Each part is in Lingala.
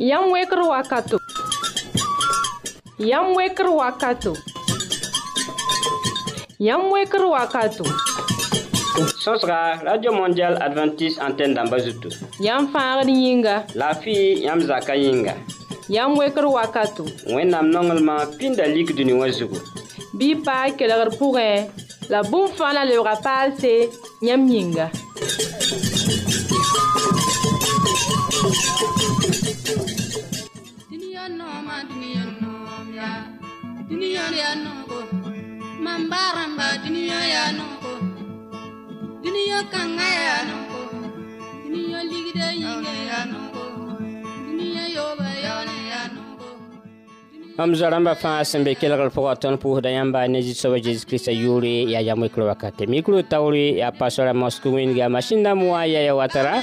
Yam weker wakato. Yam weker wakato. Yam weker wakato. Sosra, Radio Mondial Adventist Antenne d'Ambazoutou. Yam fangad yinga. La fille yam zaka yinga. Yam weker wakato. Wenam nongelman pindalik duni wazugu. Bi pa kelar pourre. La boum fan la le rapal se yam yinga. man baramba ya nonko duniya kanga ya nonko duniya ligide yinge ya nonko yoba yone ya nonko hamza rãmbã fãa sẽn be kelgr pʋgã tõnd pʋʋsda yãmba ne zĩ-soabã zeezi kiristã yʋʋre yaa yam wakate mikro taoore yaa pasora mosco wẽnga masin dãmb wã yaya watara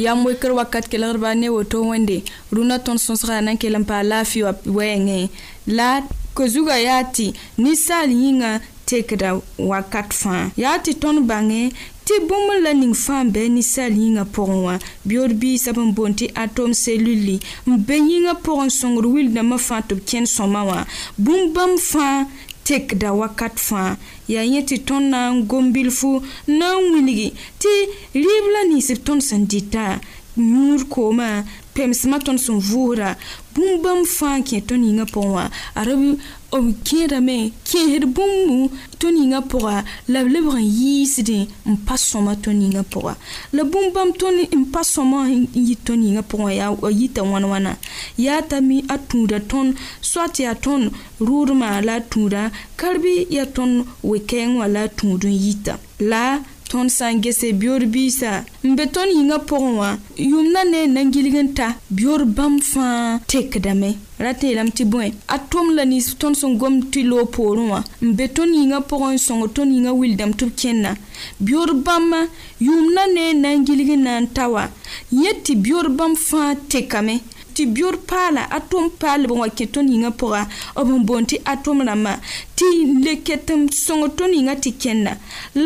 yam wekr wakat kelgdba ne woto wẽnde rũnã tõnd sõsga na n kell n paa laafɩ wa wɛɛngẽ la kozuga yaa tɩ ninsaal yĩngã tekda wakat fãa yaa tɩ tõnd bãngẽ tɩ bũmb la ning fãa n bɩ ninsaal yĩngã pʋgẽ wã biood biisã b n boond tɩ atom seluli n be yĩngã pʋgẽ sõngd wildãmbã fãa tɩ b kẽnd sõma wã bũmb-bãmb fãa tekda wakat fãa yaa yẽ tɩ tõnd na n gom bilfu n na n wilgi tɩ rɩɩb la nins b tõnd sẽn dɩta nuur koomã pemsmã tõnd sẽn vʋʋsda bũmb bãmb fãa n kẽ tõnd yĩngã pʋgẽ wã a ra b kẽedame kẽesd bũmbu tõnd yĩngã pʋga la b lebg n yiisdẽ n pa sõma tõnd yĩngã pʋga la bũmb bãmb tõnd n pa sõma n yɩ tõnd yĩngã pʋgẽ wã yaa a yita wãn wãna yaa tame a tũuda tõnd soat yaa tõnd rʋʋdmã la a tũuda karbɩ yaa tõnd wekɛɛngẽ wã la a tũud n yita la tõnd sã n gese beood biisã n be tõnd yĩngã pʋgẽ wã yʋmdã ne nangilg n ta beood bãmb fãa tekdame rata yeelame tɩ bõe a tʋm la nins tõnd sẽn gom tɩ loog poorẽ wã n be tõnd yĩngã pʋgẽ n sõng tõnd yĩngã wildame tɩ b kẽnna beood bãmbã yʋʋmdã ne nangilg n na n ta wã yẽ tɩ beood bãmb fãa tekame tɩ bior paala a tʋm paa lebg n wa kẽ tõnd yĩngã pʋga b n boond tɩ a tʋm rãmbã tɩ le ket n sõng tõnd yĩngã tɩ kẽnda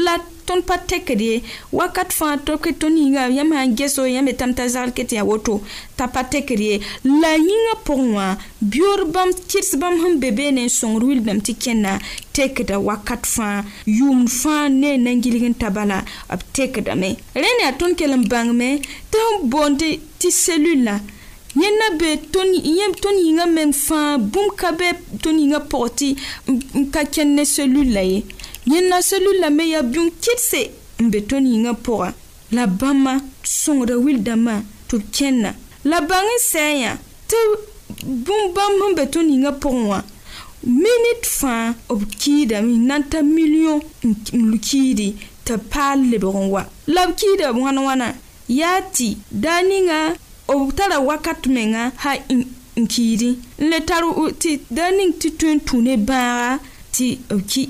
la tõnd pa tɛkd ye wakat fãa tɩ k tõnd yĩnga yãmb sã n ges yãmb tame t'a zagl ket yaa woto t'a pa tɛkd ye la yĩngã pʋgẽ wã bior bãmb kɩrs bãmb sẽn be beene n sõngd wil bãmb tɩ kẽnda tɛkda wakat fãa yʋʋmd fãa ne nangilg n ta bala b tɛkdame rẽ ne a tõnd kell n bãngme tɩ sẽn boond tɩ selula yẽnna be tõnd yĩngã meng fãa bũmb ka be tõnd yĩngã pʋg tɩ n ka kẽnd ne selul la ye yẽnna selul la me yaa bũmb kɩdse n be tõnd yĩngã pʋga la bãmba sõngda wil-dãmbã tɩ d kẽnna la bãng n sɛɛyã tɩ bũmb bãmb sẽn be tõnd yĩngã pʋgẽ wã minit fãa b kiidame nan ta milion n lu-kiidi tɩ paal lebg n wa la b kiida wãn wãna yaa tɩ daa ninga o tara wakat menga ha n kiiri n le tar tɩ daa ning tɩ tõe n tũune bãaga tɩ b ki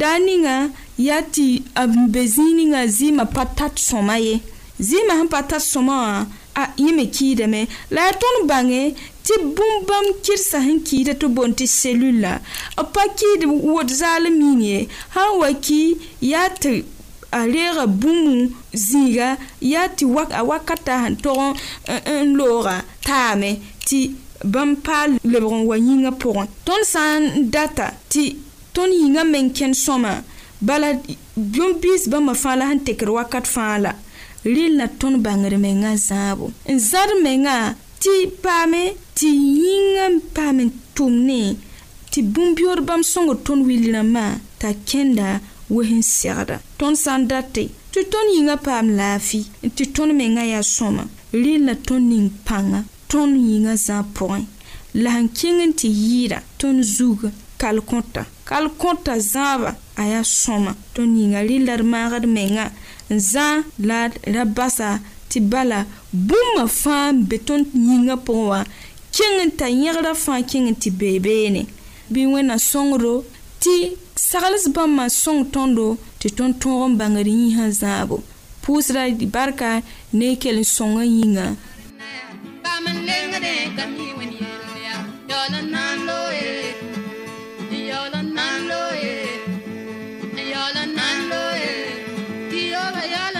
daa ninga yaa tɩ n be zĩig ninga zɩɩmã pa tat sõma ye zɩɩmã sẽn pa tat sõma wã a yẽ me kiidame la yaa tõnd bãnge tɩ bũmb-bãmb kɩrsa sẽn kiida tɩ boond tɩ selula b pa kiid wod zaalem miin ye sãn wa ki yaa tɩ a reega bũmb zĩiga yaa tɩ a wakata sẽn tog n looga taame tɩ bãmb paal lebg n wa yĩngã pʋgẽ tõnd sã n data tɩ tõnd yĩngã meng kẽnd sõma bala bõn-biis bãmbã fãa la sẽn tekr wakat fãa la rɩl na tõnd bãngd mengã zãabo n zãd mengã tɩ paame tɩ yĩngã paam n tʋm ne tɩ bũmb-biood bãmb sõngd tõnd wil rãmbã t'a kẽnda wes n segda tõnd sã n date tɩ tõnd yĩngã paam laafɩ tɩ tõnd mengã yaa sõma rel la tõnd ning pãnga tõnd yĩngã zã pʋgẽ la n kẽng tɩ yɩɩda tõnd zug kalkõta kalkõta zãaba a yaa sõma tõnd yĩnga rel la d maagd mengã n zã la ra basa tɩ bala bũmba fãa n be tõnd yĩngã pʋgẽ wã kẽng t'a yẽgrã fãa kẽng tɩ beebeene bɩ wẽnna sõngro tɩ Sagls bãmb man sõng tõndo tɩ tõnd-tõog n bãngd yĩsã zãabo pʋʋsda barka ne y kell n sõng n yĩnga Yolo nan loe, yolo nan loe, yolo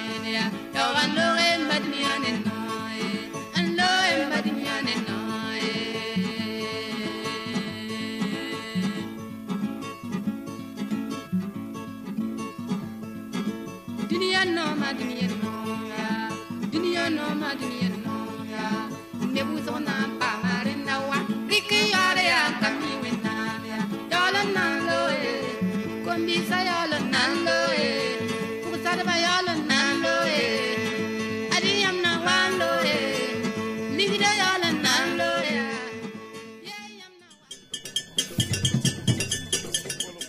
ya yam na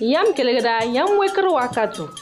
yam kelegda yam wakatu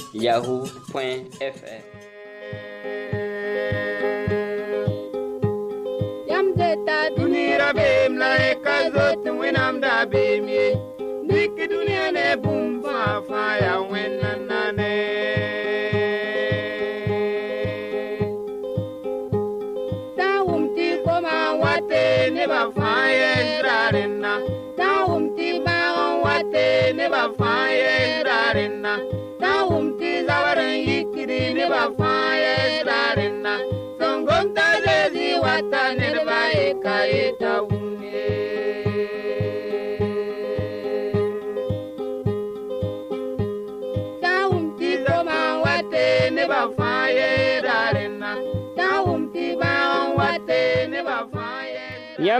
yahoo.fr. dunira bem la e kazot winam da bem ye. Nik dunia ne bum fa fa ya No.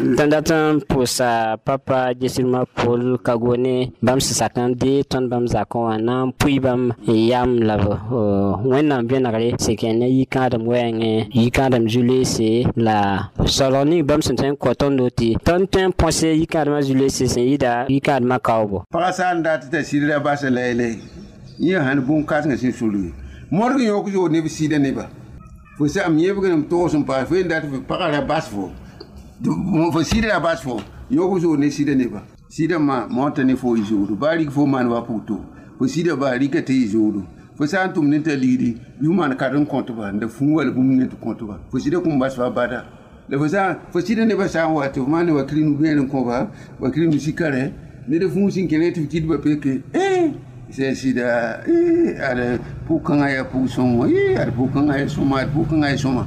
Tanda tan pou sa papa, jesilman pou kagwone, bam se sakande, tan bam zakon anan, pou yi bam yam la vo. Oh, woy nan byen a gare, sekenye yi kandam woy anen, yi kandam jule se la. Solon yi bam senten kwa ton doti. Tanda tan panse yi kandama jule se sen, yi da yi kandama kao vo. Parasan dati te sile da basa lele, yi ane bon kase nge sile soli. Mwad gen yon koujou nebe sile nebe. Fwe se amyev gen mtou son pa, fwe yon dati parasa basa vo. fo sida ya bas fo yogo zo ne sida ne ba sida ma monta ne fo izodo bari fo man wa puto fo sida ba rika te izodo fo san tum ne ta liri yu man karin konto ba da fun wal bum ne konto ba fo sida kum bas fa bada o fo san fo sida ne ba san wa to man wa krinu ben ko ba wa krinu sikare ne eh! da fun sin kene ti kid ba peke eh sai sida eh ada pukanga ya pusongo eh ada pukanga ya soma ada pukanga ya soma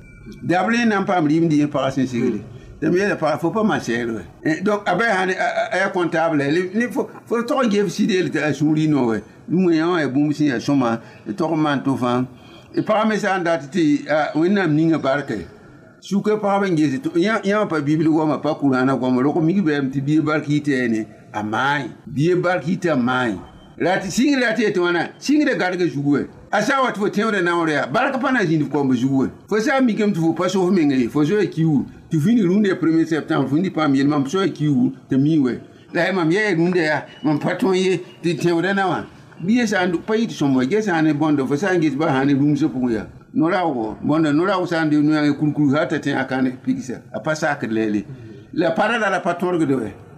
dabl na n paam rɩɩm dɩɩs pagã sẽn sigre dame yeela pagã fo pa masɛɛr wɛ donc a ah, baya sãn a yaa kõntaable fo tog n geef sideel tɩ a sũur yĩnõ wɛ wẽyã wã ya bũmb sẽn ya sõma tog n maan to fãa pagã me sã n dat tɩ wẽnnaam ninga barkɛ suka paɣaba n gesi yãwã pa bibli goama pa kurãana goama rʋk mig bɛɛm tɩ bie bark yɩ tɛɛne a maai bie bark yɩ t'a maai rat sɩngre rat yetɩ wãna sɩngre gadga zugu wɛ asa wat fo tẽodã naoore yaa barka pa na zĩnd koomb zugu fo sã n mikame tu fo pa sof menga ye fo zoya kiu tu vĩni rũndã ya 1 septãmbr fo nindi paam yel mam soya kiu tɩ mi wɛ la y mam yaa rũndã yaa mam pa tõe ye tɩ tẽodã na wã bɩ ye sã n pa yɩ tɩ sõm wa ge sã ne bõnda fo sã n ges ba sã ne rũmsã pʋgẽ yaa no-raoogo bõnda no-raoog sã n de noyãng kurkur sã t'a tẽ a kãne piksa a pa saakd le la pa ra la pa tõrgd wɛ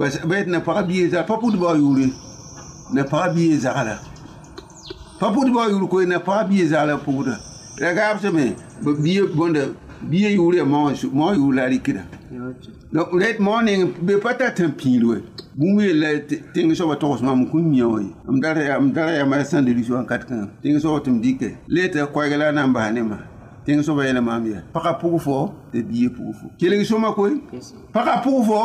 Ba et nan pa biye zala, pa pou di ba yule Nan pa biye zala Pa pou di ba yule kwe, nan pa biye zala pou da Lega ap semen, biye yule man yule la likida Donk let morning, be pata ten pilwe Goume let, ten yon soba tosman mwen kwen mwen woy Amdata yaman san de lisyon katkan Ten yon soba tem dike Let, kwa gela nan banema Ten yon soba yon man mwen Paka pou fwo, te biye pou fwo Kyele ki souma kwe? Paka pou fwo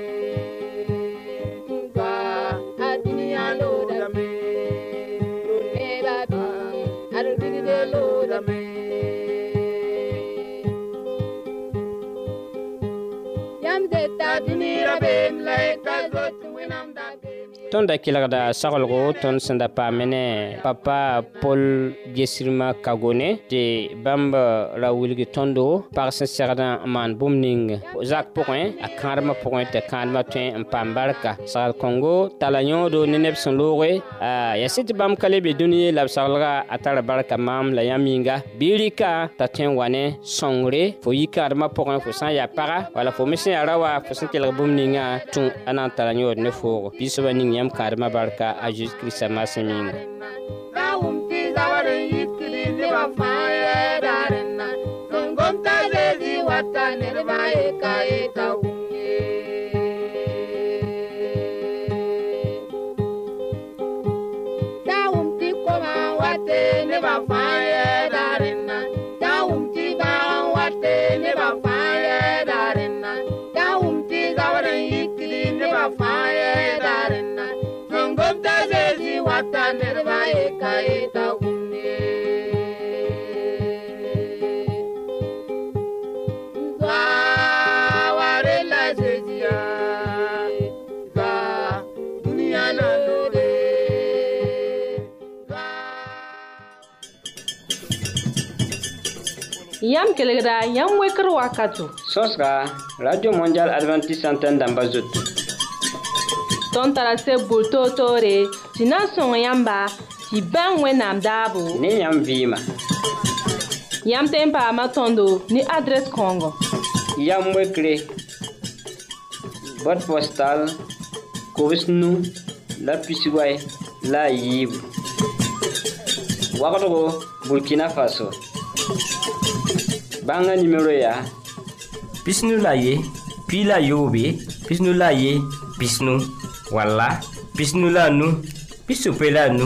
tõnd da kelgda saglgo tõnd sẽn papa paul gesirmã kagone tɩ Bamba ra Tondo par pag sẽn segd n maan bũmb ning zak pʋgẽ a kãadmã pʋgẽ tɩ kãadmã tõe n paam barka sagl kõngo a yõodo ne neb sẽn looge yaa sɩd tɩ bãmb ka le be la yaminga. yĩnga bɩ t'a tõe n ne sõngre fo yi-kãadmã wala wa yãmb karema barka a zeezi kiristã masem yĩnga Gwa, gwa. Yam keleg da, yam wekir wakato. Sos gwa, radio manjar advan ti santen dan bazot. Ton tarase bulto to re, jina son yamba. tɩ bãng wẽnnaam daabo ne yãmb vɩɩma yãmb tẽn paama tõndo ne adrɛs kãongo yam wekre bot postal kobs nu la pisway la a yiibu wagdgo burkina faso bãngã nimero yaa pisnu la ye pii la yoobe pisnu la ye pisnu walla pisnu la nu pisope la nu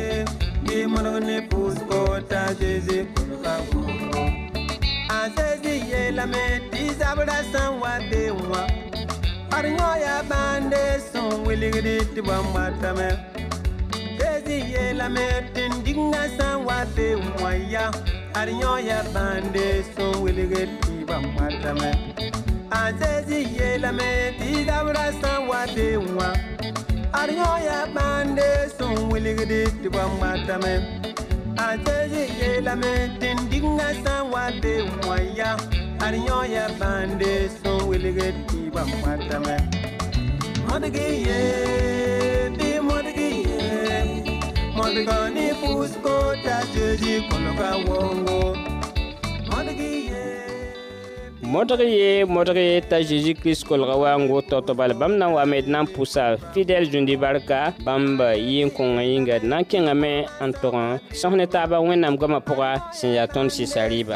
ki monone pusko ta jeze kunkawo Azezi ye lame tizabra san wa bewa Arnyo ya bande son wiligri tiba matame Zezi ye lame tindinga san wa bewa ya Arnyo ya bande son wiligri tiba matame Azezi ye lame tizabra san wa bewa Arioya bande son wiligidi tibam ye Ateji yelame tindinga san wade mwaya Arioya bande son wiligidi tibam matame Modigi ye, bi modigi ye Modigoni fusko tajeji konoka wongo Modigi ye modg ye modg ye t'a zeezi kirist kolga waango taoto bala bãmb na n wa me d na n pʋsa fidɛl zũndi barka bãmb yɩn-kõngã yĩnga d na n kẽngame n tog sõs ne taaba wẽnnaam goamã pʋga sẽn yaa tõnd sɩsa rɩɩba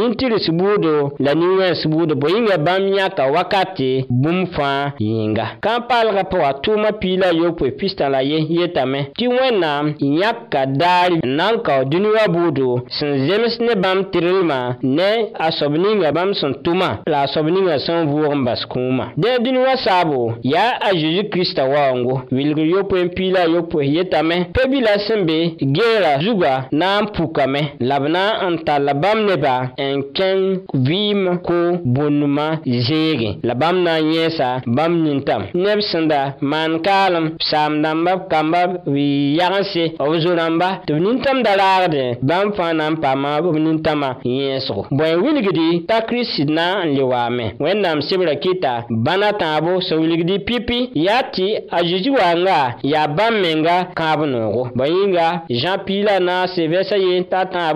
nintiri sibuudo la nin-wɛɛng sibuudo bõe yĩnga bãmb yãka wakate bũmb fãa yĩnga kãn-paalgã pʋga tʋʋmã piila yopoe pistã la ye yetame tɩ wẽnnaam n yãk ka daar n na n kao dũni wã buudo sẽn zems ne bãmb tɩrlmã ne a soab ninga bãmb sẽn tʋma la a soab ninga sẽn vʋʋg n bas kũumã dẽn dũni wã saabo yaa a zeezi kiristã waoongo wilgr yopoe n piila yopoe yetame pebi la sẽn be geera zugã na n pukame la b na n tall bãmb neba n sẽn Vim vɩɩm bonuma bũndmã zeege la bãmb na n yẽesa bãmb nintame neb sẽn da maan kaalem saam dãmba b kamba b yagense b zo rãmba tɩ b nin bãmb fãa na n paama b pipi yati tɩ a zeezi waanga yaa bãmb menga kãab noogo bõe yĩnga na piila t'a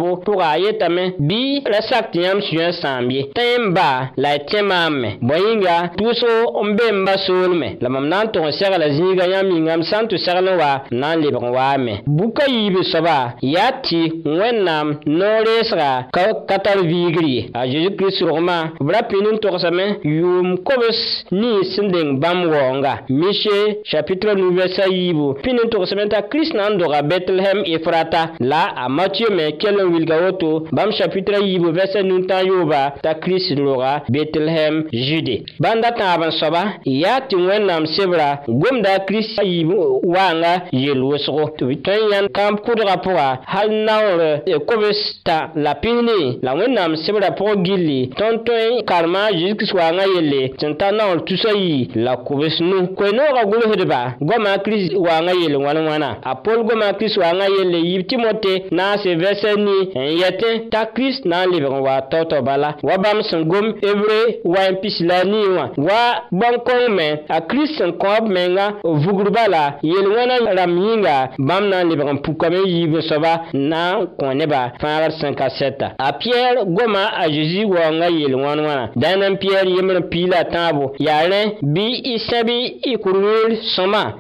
tɩ yãmb sũ-ã sãam ye tẽ n ba la y tẽ maam me bõe yĩnga tʋʋsg n be n ba soolme la mam na n tog n segla zĩiga yãmb yĩngame sã n tɩ segl n wa n na n lebg n waame bukã yiibe soaba yaa tɩ wẽnnaam noor-reesga ka tar viigr ye a zeezi-kirist rʋgmã b ra pĩnd n togsame yʋʋm kobs nins sẽn deng bãmb waoonga mise chapitre nuvɛsa yiibu pĩnd n togsame t'a kirist na n doga betlehem efrata la a matieu me kell n wilga woto bãmb chapitre yiibu sɛs nunta yʋʋba t'a kirist loga betlehɛm zude bãmb-da tãab n soaba yaa tɩ wẽnnaam sebra gomda kirist Wanga, waanga yel-wʋsgo tɩ tõe n yãnd kãmb kʋdga pʋga hal naoor e, kobs la pĩsne la wẽnnaam sebrã Tonto, gilli tõnd tõe n karema zeezi yelle sẽn naoor tusa la kobs nu koe-noogã gʋlsdba goamã kirist waangã Wangayele, wãn-wãna a pol goamã kirist yelle timote na se vɛsɛ ni n yɛtẽ t'a kirist na n lebg wa Toto bala wa bãmb sẽn gom ebre wa n a wa a kirist sẽn menga vugr bala yel libram rãmb yĩnga na n lebg n pukame yiib na n kõ a piɛɛr goma a zeezi waoongã yel-wãn wãna dãna pila piɛɛr yembr n piila tãabo yaa rẽ bɩ y sẽb y sõma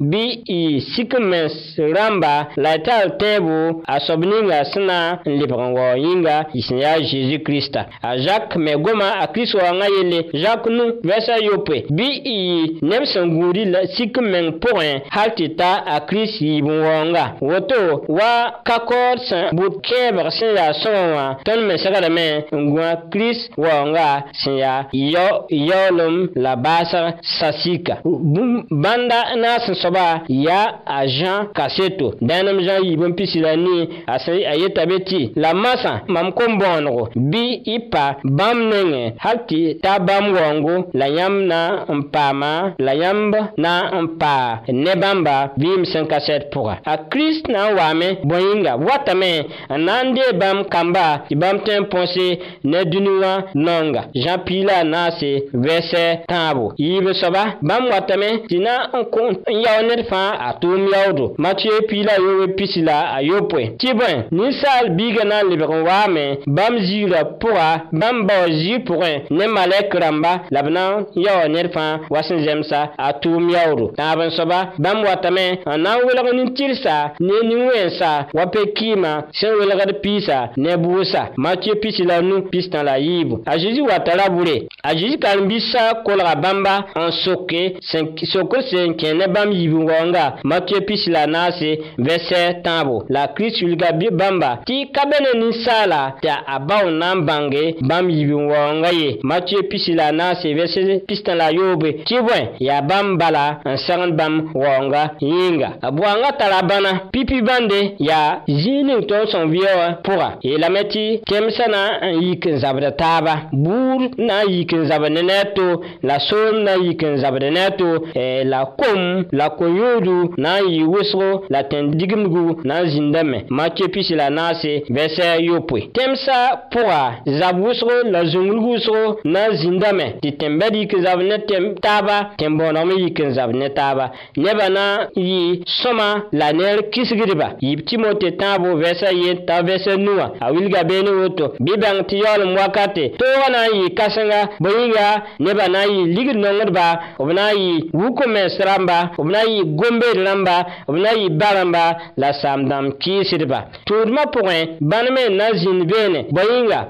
la y tar tẽebo a soab ninga sẽn na krista a zak mɛ goma a kirist waoongã yelle zak nu vɛsa yope bɩ y yɩ neb sẽn gũudi la sik meng pʋgẽ hal tɩ ta a kirist yiib n waoonga woto wa ka-kaood sẽn but kẽebg sẽn yaa sõgẽ wã tõnd me segdame n gũa kirist waoonga sẽn yaa yaoolem la baasg sasika bãnda na a sẽn soaba yaa a zã kaseto dãnem zã yiib n pisi la nii a yeta be tɩ la masã mam kom-bõonego bi y pa bãmb nengẽ hal la yam na n paama la yãmb na n ne bamba vɩɩm sẽn ka sɛd a christ na wame waame watame n na kamba tɩ bãmb tõe n ne dunua nanga zãn piila a naase vɛsɛ tãabo yiib watame tɩ na n yao ned fãa a tʋʋm yaoodo pila e pisi la a yopoe tɩ bõe ninsaal biigã na n pʋga bãmb baoo zĩ pʋgẽ ne malɛk rãmba la b na n yaoo ned fãa wa sẽn zemsa a tʋʋm yaoodo tãab n soaba bãmb watame n na n welg nin-tɩrsa ne nin-wẽensa wa pe kɩɩmã sẽn welgd piisa ne buusa matiyo pisi la nu pistã la yiibu a zeezi wata ra bure a zeezi karen-biisã kolga bãmba n soke sokr sẽn kẽ ne bãmb yiibu waoonga matiyo pisi la naase vɛsɛ tãabo la kirist wilga bɩ bãmba tɩ ka be ne ninsaala tɩ a bao na n bange bãmb yibi n waoongã ye matiyo pisi la a na n sebs pistã la a yoobe tɩ bõe yaa bãmb bala n segend bãmb waoonga yĩnga boangã tara bãna pipi bãnde yaa zĩig ning tõnd sõng vɩɛoã pʋga yeelame tɩ kẽmsã na n yik n zabd taaba buur na n yik n zabd ne a to la eh, soom na n yik n zabd ne a to la kom la koyoodu na n yɩ wʋsgo la tẽn digimgu na n zĩndame matiyo pisi la a naase vɛs yopoe tẽmsã pʋga Zab wousro, la zongl wousro, nan zindame Ti tembed yi ke zavne tem taba Tembon ome yi ke zavne taba Neba nan yi soma laner kis griba Yip timote tabo vese yi, tab vese noua Awilga bene woto, bibang tiyol mwakate Touwa nan yi kasinga, boyinga Neba nan yi ligri nongreba Ob nan yi wukomens ramba Ob nan yi gombe ramba Ob nan yi baramba La samdam kis griba Touwa dma pouwen, banme nan zindvene Boyinga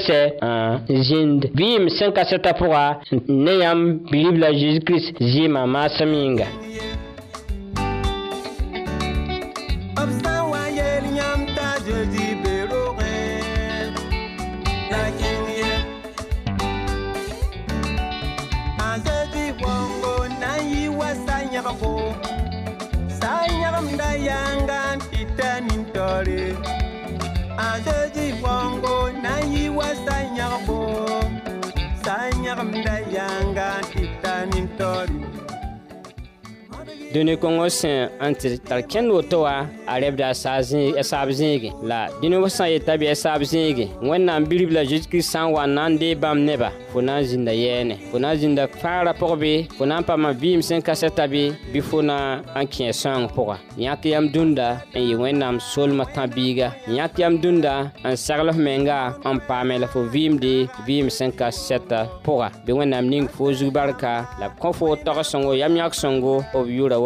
C'est un zind. bɩ cinq sẽn ka la jésus christ, Daddy. dũni kõngõ sẽn n tɩ tar kẽnd woto wã a rɛbda a saab zĩige la dĩnibã sã n yeta bɩ a saab zĩige wẽnnaam birib la zeezi-kirist sã n wa n na n dee bãmb neba fo na n zĩnda yɛɛne fo na n zĩnda faara pʋgbɩ fo na n paama vɩɩm sẽn ka sɛta bɩ bɩ fo na n kẽe sõang pʋga yãk yam dũnda n yɩ wẽnnaam solmã tã-biiga yãk yam dũnda n segls menga n paame la fo vɩɩmde vɩɩm sẽn ka sɛta pʋga bɩ wẽnnaam ning fo zug barka la b kõ fo tog sõngo yam yãk sõngo b yʋra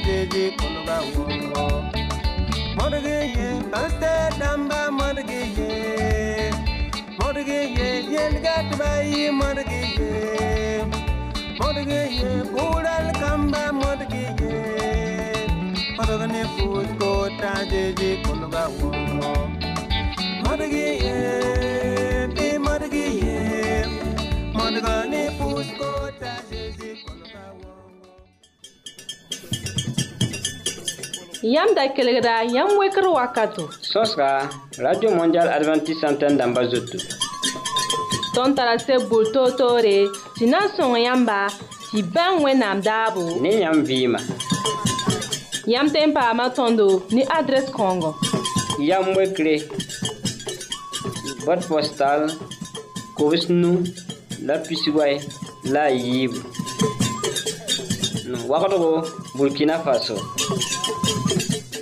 jeje koloba wo morge ye paste damba morge ye morge ye yel gat bai morge ye morge ye kural kamba morge ye morgane put ko ta jeje koloba wo morge ye Yam da kelegra, yam wekr wakato. Sos ka, Radio Mondial Adventist Santen damba zotou. Ton tarase boul to to re, si nan son yamba, si ben we nam dabou. Ne yam vima. Yam tempa matondo, ni adres kongo. Yam wekre, bot postal, kovis nou, la pisiway, la yib. Wakato go, Burkina Faso.